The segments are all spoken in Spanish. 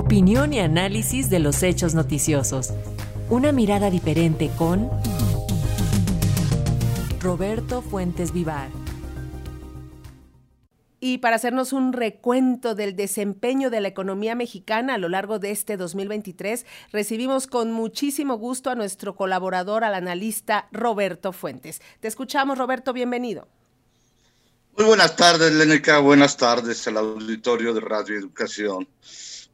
Opinión y análisis de los hechos noticiosos. Una mirada diferente con Roberto Fuentes Vivar. Y para hacernos un recuento del desempeño de la economía mexicana a lo largo de este 2023, recibimos con muchísimo gusto a nuestro colaborador, al analista Roberto Fuentes. Te escuchamos, Roberto, bienvenido. Muy buenas tardes, Lénica. Buenas tardes al auditorio de Radio Educación.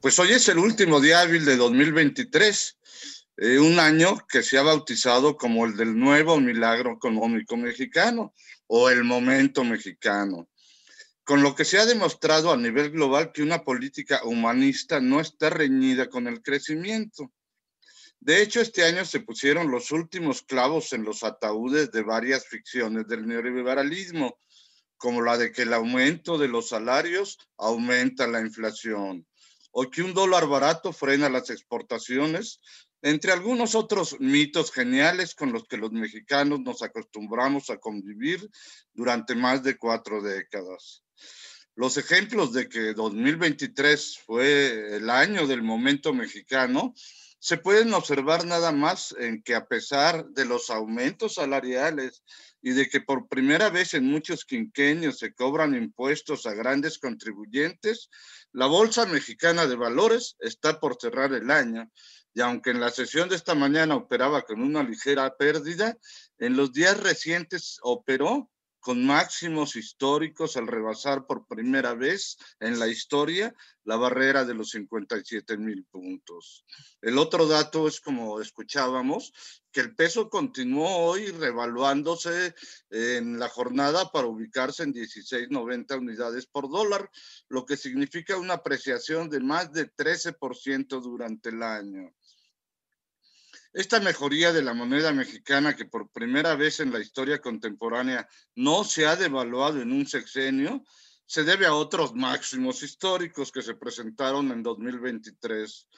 Pues hoy es el último día hábil de 2023, eh, un año que se ha bautizado como el del nuevo milagro económico mexicano o el momento mexicano con lo que se ha demostrado a nivel global que una política humanista no está reñida con el crecimiento. De hecho, este año se pusieron los últimos clavos en los ataúdes de varias ficciones del neoliberalismo, como la de que el aumento de los salarios aumenta la inflación, o que un dólar barato frena las exportaciones, entre algunos otros mitos geniales con los que los mexicanos nos acostumbramos a convivir durante más de cuatro décadas. Los ejemplos de que 2023 fue el año del momento mexicano se pueden observar nada más en que a pesar de los aumentos salariales y de que por primera vez en muchos quinquenios se cobran impuestos a grandes contribuyentes, la Bolsa Mexicana de Valores está por cerrar el año y aunque en la sesión de esta mañana operaba con una ligera pérdida, en los días recientes operó con máximos históricos al rebasar por primera vez en la historia la barrera de los 57 mil puntos. El otro dato es, como escuchábamos, que el peso continuó hoy revaluándose en la jornada para ubicarse en 16.90 unidades por dólar, lo que significa una apreciación de más de 13% durante el año. Esta mejoría de la moneda mexicana, que por primera vez en la historia contemporánea no se ha devaluado en un sexenio, se debe a otros máximos históricos que se presentaron en 2023,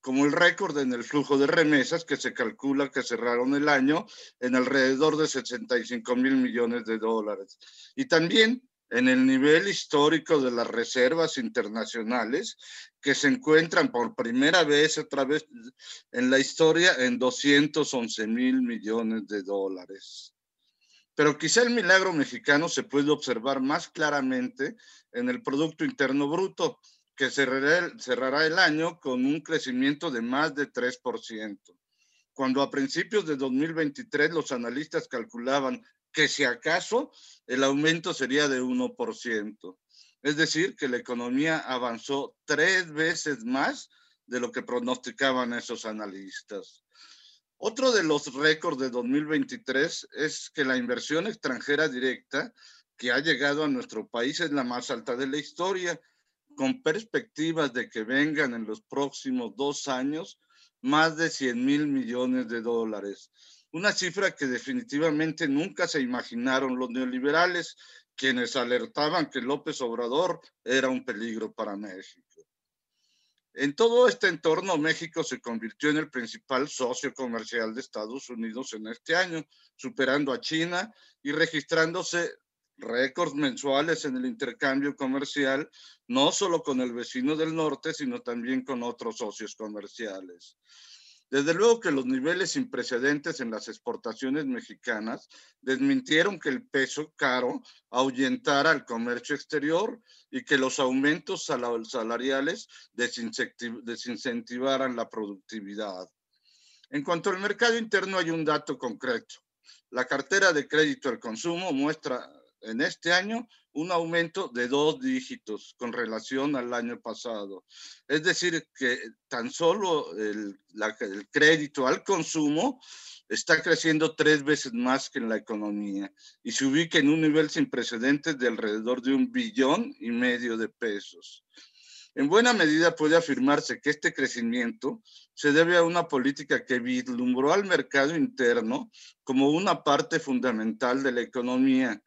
como el récord en el flujo de remesas que se calcula que cerraron el año en alrededor de 65 mil millones de dólares. Y también en el nivel histórico de las reservas internacionales que se encuentran por primera vez otra vez en la historia en 211 mil millones de dólares. Pero quizá el milagro mexicano se puede observar más claramente en el Producto Interno Bruto, que cerrará el, cerrará el año con un crecimiento de más de 3%. Cuando a principios de 2023 los analistas calculaban que si acaso el aumento sería de 1%. Es decir, que la economía avanzó tres veces más de lo que pronosticaban esos analistas. Otro de los récords de 2023 es que la inversión extranjera directa que ha llegado a nuestro país es la más alta de la historia, con perspectivas de que vengan en los próximos dos años más de 100 mil millones de dólares una cifra que definitivamente nunca se imaginaron los neoliberales, quienes alertaban que López Obrador era un peligro para México. En todo este entorno, México se convirtió en el principal socio comercial de Estados Unidos en este año, superando a China y registrándose récords mensuales en el intercambio comercial, no solo con el vecino del norte, sino también con otros socios comerciales. Desde luego que los niveles sin precedentes en las exportaciones mexicanas desmintieron que el peso caro ahuyentara el comercio exterior y que los aumentos salariales desincentivaran la productividad. En cuanto al mercado interno hay un dato concreto. La cartera de crédito al consumo muestra en este año un aumento de dos dígitos con relación al año pasado. Es decir, que tan solo el, crédito al consumo está creciendo tres veces más que en la economía y se ubica en un nivel sin precedentes de alrededor de un billón y medio de pesos. En buena medida puede afirmarse que este crecimiento se debe a una política que vislumbró al mercado interno como una parte fundamental de la economía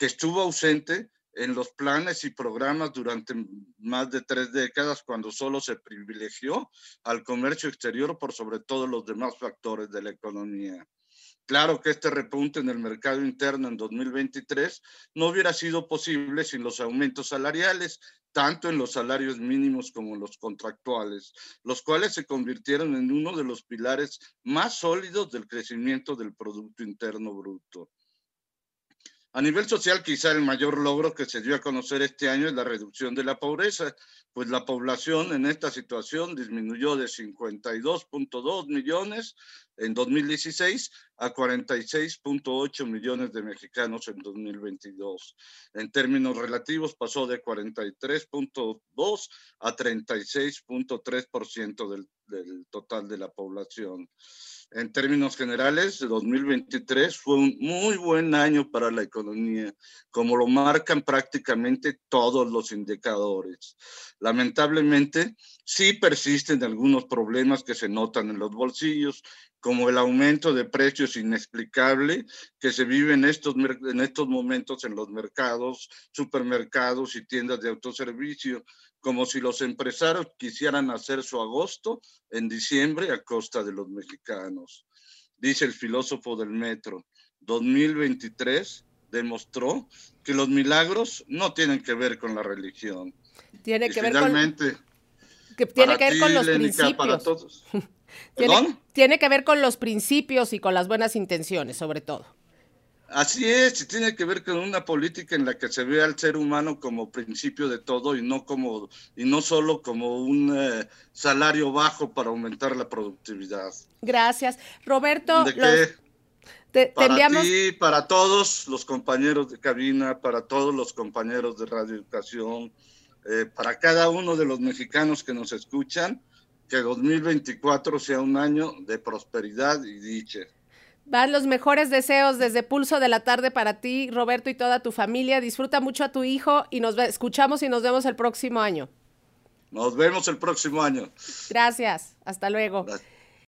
que estuvo ausente en los planes y programas durante más de tres décadas cuando solo se privilegió al comercio exterior por sobre todos los demás factores de la economía. Claro que este repunte en el mercado interno en 2023 no hubiera sido posible sin los aumentos salariales tanto en los salarios mínimos como en los contractuales, los cuales se convirtieron en uno de los pilares más sólidos del crecimiento del Producto Interno Bruto. A nivel social, quizá el mayor logro que se dio a conocer este año es la reducción de la pobreza, pues la población en esta situación disminuyó de 52.2 millones en 2016 a 46.8 millones de mexicanos en 2022. En términos relativos pasó de 43.2 a 36.3% del, del total de la población en términos generales, 2023 fue un muy buen año para la economía, como lo marcan prácticamente todos los indicadores. Lamentablemente, sí persisten algunos problemas que se notan en los bolsillos, como el aumento de precios inexplicable que se vive en estos, en estos momentos en los mercados, supermercados y tiendas de autoservicio, como si los empresarios quisieran hacer su agosto en diciembre a costa de los mexicanos. Dice el filósofo del metro, 2023 demostró que los milagros no tienen que ver con la religión. Tiene que ver con que tiene que ver con los principios. tiene que ver con los principios y con las buenas intenciones, sobre todo. Así es, y tiene que ver con una política en la que se ve al ser humano como principio de todo y no como y no solo como un eh, salario bajo para aumentar la productividad. Gracias, Roberto. ¿De para ti, para todos los compañeros de cabina, para todos los compañeros de Radio Educación, eh, para cada uno de los mexicanos que nos escuchan, que 2024 sea un año de prosperidad y dicha. Van los mejores deseos desde Pulso de la Tarde para ti, Roberto, y toda tu familia. Disfruta mucho a tu hijo y nos escuchamos y nos vemos el próximo año. Nos vemos el próximo año. Gracias. Hasta luego. Gracias.